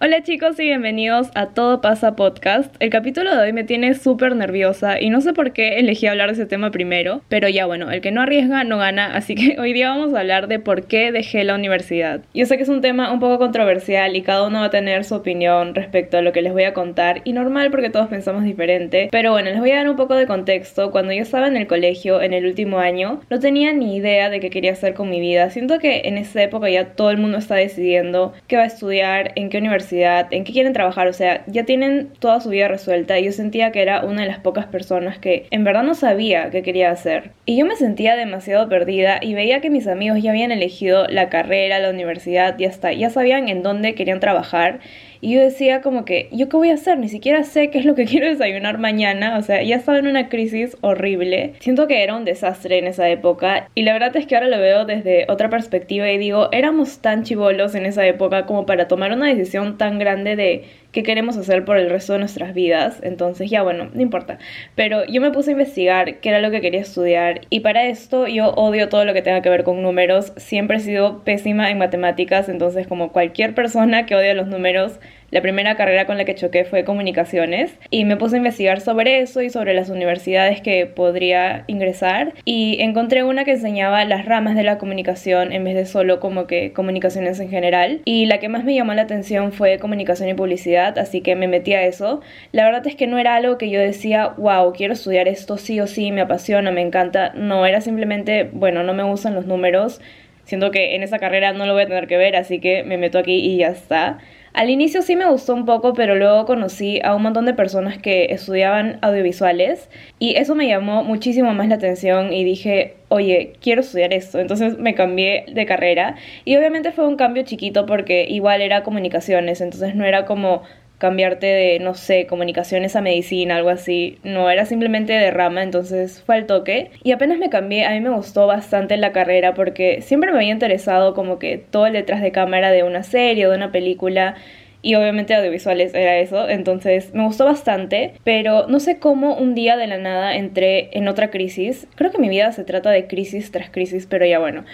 Hola chicos y bienvenidos a Todo pasa podcast. El capítulo de hoy me tiene súper nerviosa y no sé por qué elegí hablar de ese tema primero, pero ya bueno, el que no arriesga no gana, así que hoy día vamos a hablar de por qué dejé la universidad. Yo sé que es un tema un poco controversial y cada uno va a tener su opinión respecto a lo que les voy a contar y normal porque todos pensamos diferente, pero bueno, les voy a dar un poco de contexto. Cuando yo estaba en el colegio en el último año, no tenía ni idea de qué quería hacer con mi vida. Siento que en esa época ya todo el mundo está decidiendo qué va a estudiar, en qué universidad en qué quieren trabajar, o sea, ya tienen toda su vida resuelta y yo sentía que era una de las pocas personas que en verdad no sabía qué quería hacer. Y yo me sentía demasiado perdida y veía que mis amigos ya habían elegido la carrera, la universidad y hasta ya sabían en dónde querían trabajar y yo decía como que, ¿yo qué voy a hacer? Ni siquiera sé qué es lo que quiero desayunar mañana. O sea, ya estaba en una crisis horrible. Siento que era un desastre en esa época. Y la verdad es que ahora lo veo desde otra perspectiva y digo, éramos tan chivolos en esa época como para tomar una decisión tan grande de qué queremos hacer por el resto de nuestras vidas. Entonces ya bueno, no importa. Pero yo me puse a investigar qué era lo que quería estudiar y para esto yo odio todo lo que tenga que ver con números. Siempre he sido pésima en matemáticas, entonces como cualquier persona que odia los números, la primera carrera con la que choqué fue comunicaciones y me puse a investigar sobre eso y sobre las universidades que podría ingresar. Y encontré una que enseñaba las ramas de la comunicación en vez de solo como que comunicaciones en general. Y la que más me llamó la atención fue comunicación y publicidad así que me metí a eso. La verdad es que no era algo que yo decía wow quiero estudiar esto sí o sí me apasiona me encanta no era simplemente bueno no me gustan los números siento que en esa carrera no lo voy a tener que ver así que me meto aquí y ya está al inicio sí me gustó un poco, pero luego conocí a un montón de personas que estudiaban audiovisuales y eso me llamó muchísimo más la atención y dije, oye, quiero estudiar esto. Entonces me cambié de carrera y obviamente fue un cambio chiquito porque igual era comunicaciones, entonces no era como cambiarte de, no sé, comunicaciones a medicina, algo así. No, era simplemente de rama, entonces fue al toque. Y apenas me cambié, a mí me gustó bastante la carrera porque siempre me había interesado como que todo el detrás de cámara de una serie de una película. Y obviamente audiovisuales era eso, entonces me gustó bastante, pero no sé cómo un día de la nada entré en otra crisis. Creo que mi vida se trata de crisis tras crisis, pero ya bueno.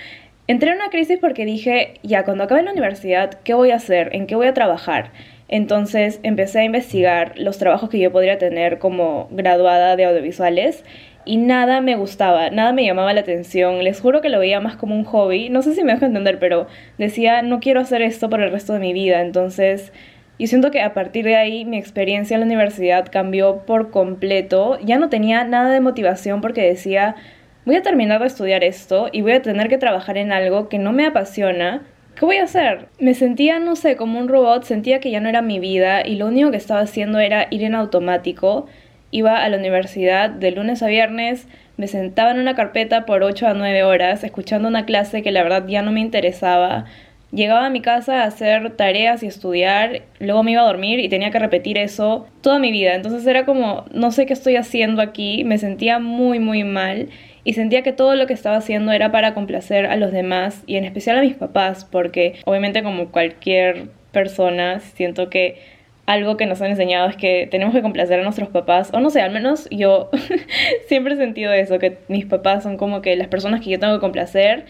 Entré en una crisis porque dije, ya cuando acabe la universidad, ¿qué voy a hacer? ¿En qué voy a trabajar? Entonces empecé a investigar los trabajos que yo podría tener como graduada de audiovisuales y nada me gustaba, nada me llamaba la atención. Les juro que lo veía más como un hobby. No sé si me dejo entender, pero decía, no quiero hacer esto por el resto de mi vida. Entonces, yo siento que a partir de ahí mi experiencia en la universidad cambió por completo. Ya no tenía nada de motivación porque decía, voy a terminar de estudiar esto y voy a tener que trabajar en algo que no me apasiona ¿Qué voy a hacer? Me sentía, no sé, como un robot, sentía que ya no era mi vida y lo único que estaba haciendo era ir en automático. Iba a la universidad de lunes a viernes, me sentaba en una carpeta por 8 a 9 horas, escuchando una clase que la verdad ya no me interesaba. Llegaba a mi casa a hacer tareas y estudiar, luego me iba a dormir y tenía que repetir eso toda mi vida. Entonces era como, no sé qué estoy haciendo aquí, me sentía muy, muy mal y sentía que todo lo que estaba haciendo era para complacer a los demás y en especial a mis papás, porque obviamente como cualquier persona siento que algo que nos han enseñado es que tenemos que complacer a nuestros papás, o no sé, al menos yo siempre he sentido eso, que mis papás son como que las personas que yo tengo que complacer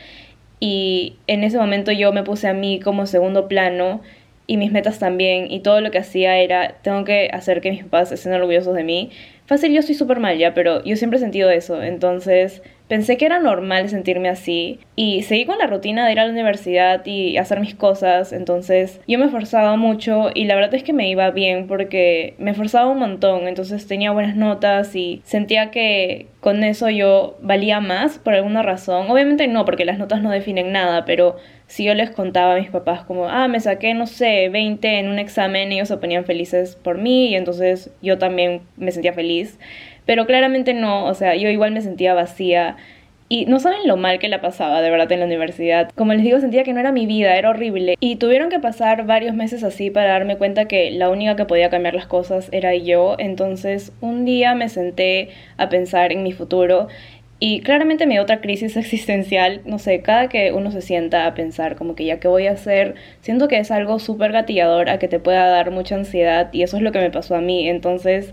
y en ese momento yo me puse a mí como segundo plano y mis metas también y todo lo que hacía era tengo que hacer que mis papás estén orgullosos de mí Fácil, yo estoy súper mal ya, pero yo siempre he sentido eso. Entonces pensé que era normal sentirme así y seguí con la rutina de ir a la universidad y hacer mis cosas. Entonces yo me esforzaba mucho y la verdad es que me iba bien porque me esforzaba un montón. Entonces tenía buenas notas y sentía que con eso yo valía más por alguna razón. Obviamente no, porque las notas no definen nada, pero si yo les contaba a mis papás como, ah, me saqué, no sé, 20 en un examen, ellos se ponían felices por mí y entonces yo también me sentía feliz. Pero claramente no, o sea, yo igual me sentía vacía. Y no saben lo mal que la pasaba de verdad en la universidad. Como les digo, sentía que no era mi vida, era horrible. Y tuvieron que pasar varios meses así para darme cuenta que la única que podía cambiar las cosas era yo. Entonces un día me senté a pensar en mi futuro y claramente me dio otra crisis existencial, no sé, cada que uno se sienta a pensar como que ya qué voy a hacer, siento que es algo súper gatillador a que te pueda dar mucha ansiedad y eso es lo que me pasó a mí. Entonces,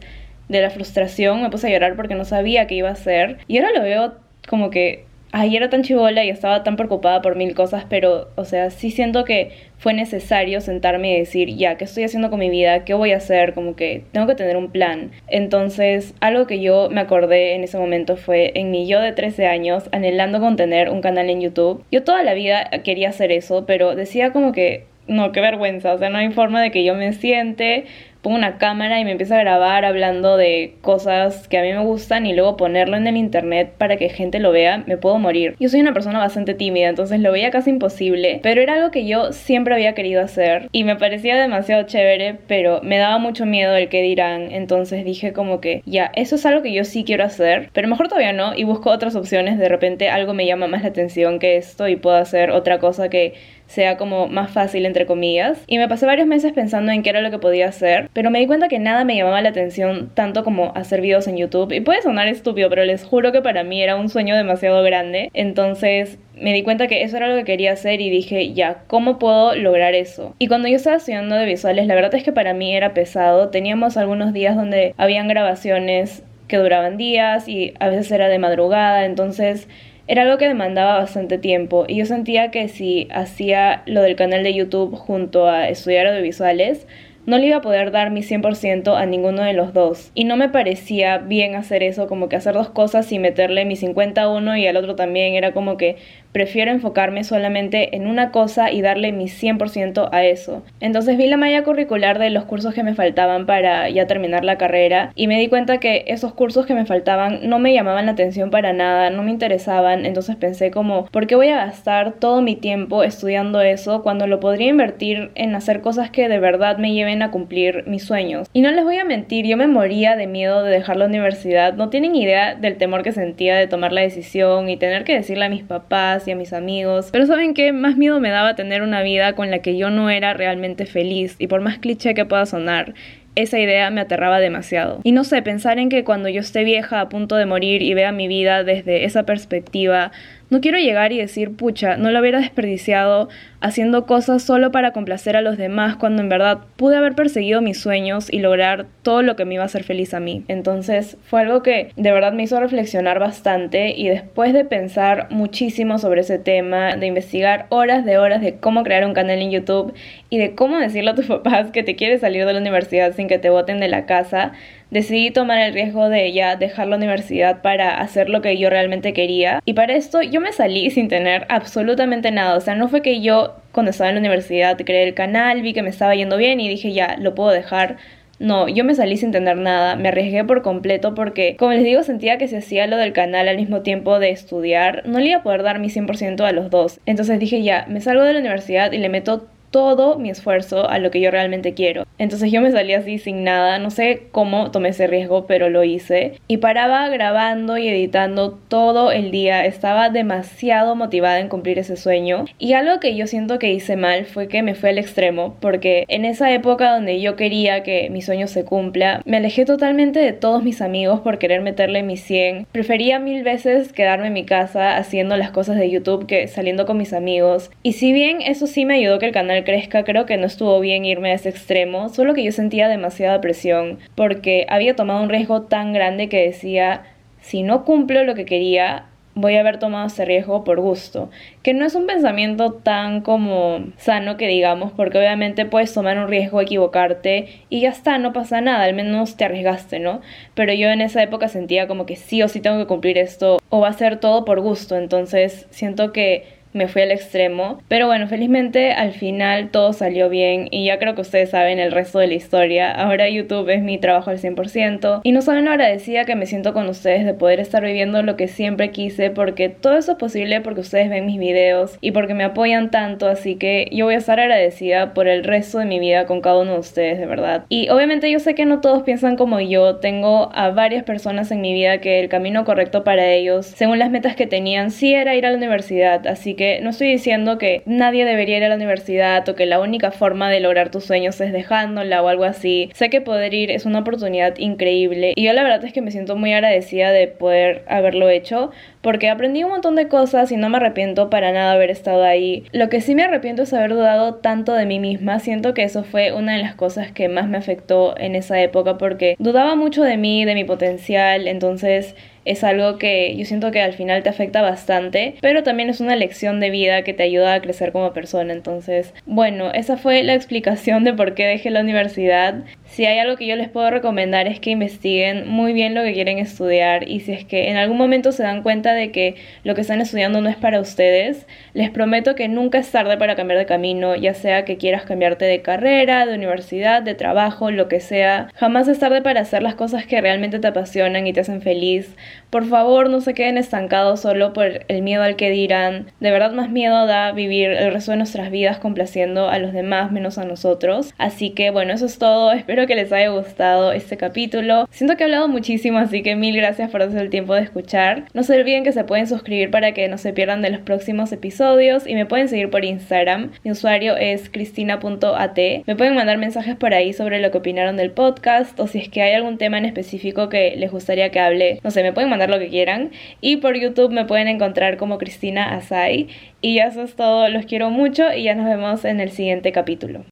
de la frustración me puse a llorar porque no sabía qué iba a hacer y ahora lo veo como que ay, era tan chivola y estaba tan preocupada por mil cosas, pero, o sea, sí siento que fue necesario sentarme y decir, ya, ¿qué estoy haciendo con mi vida? ¿Qué voy a hacer? Como que tengo que tener un plan. Entonces, algo que yo me acordé en ese momento fue en mi yo de 13 años, anhelando con tener un canal en YouTube. Yo toda la vida quería hacer eso, pero decía como que, no, qué vergüenza, o sea, no hay forma de que yo me siente pongo una cámara y me empiezo a grabar hablando de cosas que a mí me gustan y luego ponerlo en el internet para que gente lo vea, me puedo morir. Yo soy una persona bastante tímida, entonces lo veía casi imposible, pero era algo que yo siempre había querido hacer y me parecía demasiado chévere, pero me daba mucho miedo el que dirán, entonces dije como que ya, eso es algo que yo sí quiero hacer, pero mejor todavía no y busco otras opciones, de repente algo me llama más la atención que esto y puedo hacer otra cosa que sea como más fácil entre comillas. Y me pasé varios meses pensando en qué era lo que podía hacer, pero me di cuenta que nada me llamaba la atención tanto como hacer videos en YouTube. Y puede sonar estúpido, pero les juro que para mí era un sueño demasiado grande. Entonces me di cuenta que eso era lo que quería hacer y dije, ya, ¿cómo puedo lograr eso? Y cuando yo estaba estudiando de visuales, la verdad es que para mí era pesado. Teníamos algunos días donde habían grabaciones que duraban días y a veces era de madrugada, entonces era algo que demandaba bastante tiempo y yo sentía que si hacía lo del canal de YouTube junto a estudiar audiovisuales, no le iba a poder dar mi 100% a ninguno de los dos. Y no me parecía bien hacer eso, como que hacer dos cosas y meterle mi 50 a uno y al otro también. Era como que prefiero enfocarme solamente en una cosa y darle mi 100% a eso. Entonces vi la malla curricular de los cursos que me faltaban para ya terminar la carrera y me di cuenta que esos cursos que me faltaban no me llamaban la atención para nada, no me interesaban. Entonces pensé como, ¿por qué voy a gastar todo mi tiempo estudiando eso cuando lo podría invertir en hacer cosas que de verdad me lleven a cumplir mis sueños. Y no les voy a mentir, yo me moría de miedo de dejar la universidad. No tienen idea del temor que sentía de tomar la decisión y tener que decirle a mis papás y a mis amigos. Pero saben que más miedo me daba tener una vida con la que yo no era realmente feliz. Y por más cliché que pueda sonar, esa idea me aterraba demasiado. Y no sé, pensar en que cuando yo esté vieja a punto de morir y vea mi vida desde esa perspectiva, no quiero llegar y decir, pucha, no lo hubiera desperdiciado haciendo cosas solo para complacer a los demás cuando en verdad pude haber perseguido mis sueños y lograr todo lo que me iba a hacer feliz a mí. Entonces fue algo que de verdad me hizo reflexionar bastante y después de pensar muchísimo sobre ese tema, de investigar horas de horas de cómo crear un canal en YouTube y de cómo decirle a tus papás que te quieres salir de la universidad sin que te boten de la casa, decidí tomar el riesgo de ya dejar la universidad para hacer lo que yo realmente quería. Y para esto yo me salí sin tener absolutamente nada. O sea, no fue que yo cuando estaba en la universidad creé el canal, vi que me estaba yendo bien y dije ya, lo puedo dejar. No, yo me salí sin tener nada, me arriesgué por completo porque, como les digo, sentía que si hacía lo del canal al mismo tiempo de estudiar, no le iba a poder dar mi 100% a los dos. Entonces dije ya, me salgo de la universidad y le meto todo mi esfuerzo a lo que yo realmente quiero. Entonces yo me salí así sin nada, no sé cómo tomé ese riesgo, pero lo hice. Y paraba grabando y editando todo el día, estaba demasiado motivada en cumplir ese sueño. Y algo que yo siento que hice mal fue que me fue al extremo, porque en esa época donde yo quería que mi sueño se cumpla, me alejé totalmente de todos mis amigos por querer meterle mi 100. Prefería mil veces quedarme en mi casa haciendo las cosas de YouTube que saliendo con mis amigos. Y si bien eso sí me ayudó que el canal crezca, creo que no estuvo bien irme a ese extremo, solo que yo sentía demasiada presión porque había tomado un riesgo tan grande que decía, si no cumplo lo que quería, voy a haber tomado ese riesgo por gusto, que no es un pensamiento tan como sano que digamos, porque obviamente puedes tomar un riesgo, equivocarte y ya está, no pasa nada, al menos te arriesgaste, ¿no? Pero yo en esa época sentía como que sí o sí tengo que cumplir esto o va a ser todo por gusto, entonces siento que me fui al extremo. Pero bueno, felizmente al final todo salió bien y ya creo que ustedes saben el resto de la historia. Ahora YouTube es mi trabajo al 100% y no saben lo agradecida que me siento con ustedes de poder estar viviendo lo que siempre quise porque todo eso es posible porque ustedes ven mis videos y porque me apoyan tanto, así que yo voy a estar agradecida por el resto de mi vida con cada uno de ustedes, de verdad. Y obviamente yo sé que no todos piensan como yo, tengo a varias personas en mi vida que el camino correcto para ellos, según las metas que tenían, sí era ir a la universidad, así que no estoy diciendo que nadie debería ir a la universidad o que la única forma de lograr tus sueños es dejándola o algo así. Sé que poder ir es una oportunidad increíble y yo la verdad es que me siento muy agradecida de poder haberlo hecho porque aprendí un montón de cosas y no me arrepiento para nada haber estado ahí. Lo que sí me arrepiento es haber dudado tanto de mí misma. Siento que eso fue una de las cosas que más me afectó en esa época porque dudaba mucho de mí, de mi potencial, entonces es algo que yo siento que al final te afecta bastante, pero también es una lección de vida que te ayuda a crecer como persona. Entonces, bueno, esa fue la explicación de por qué dejé la universidad. Si hay algo que yo les puedo recomendar es que investiguen muy bien lo que quieren estudiar y si es que en algún momento se dan cuenta de que lo que están estudiando no es para ustedes, les prometo que nunca es tarde para cambiar de camino, ya sea que quieras cambiarte de carrera, de universidad, de trabajo, lo que sea. Jamás es tarde para hacer las cosas que realmente te apasionan y te hacen feliz. Por favor, no se queden estancados solo por el miedo al que dirán. De verdad más miedo da vivir el resto de nuestras vidas complaciendo a los demás menos a nosotros. Así que bueno, eso es todo. Espero que les haya gustado este capítulo. Siento que he hablado muchísimo, así que mil gracias por hacer el tiempo de escuchar. No se olviden que se pueden suscribir para que no se pierdan de los próximos episodios y me pueden seguir por Instagram. Mi usuario es cristina.at. Me pueden mandar mensajes por ahí sobre lo que opinaron del podcast o si es que hay algún tema en específico que les gustaría que hable. No sé, me pueden mandar lo que quieran. Y por YouTube me pueden encontrar como Cristina Asai. Y eso es todo. Los quiero mucho y ya nos vemos en el siguiente capítulo.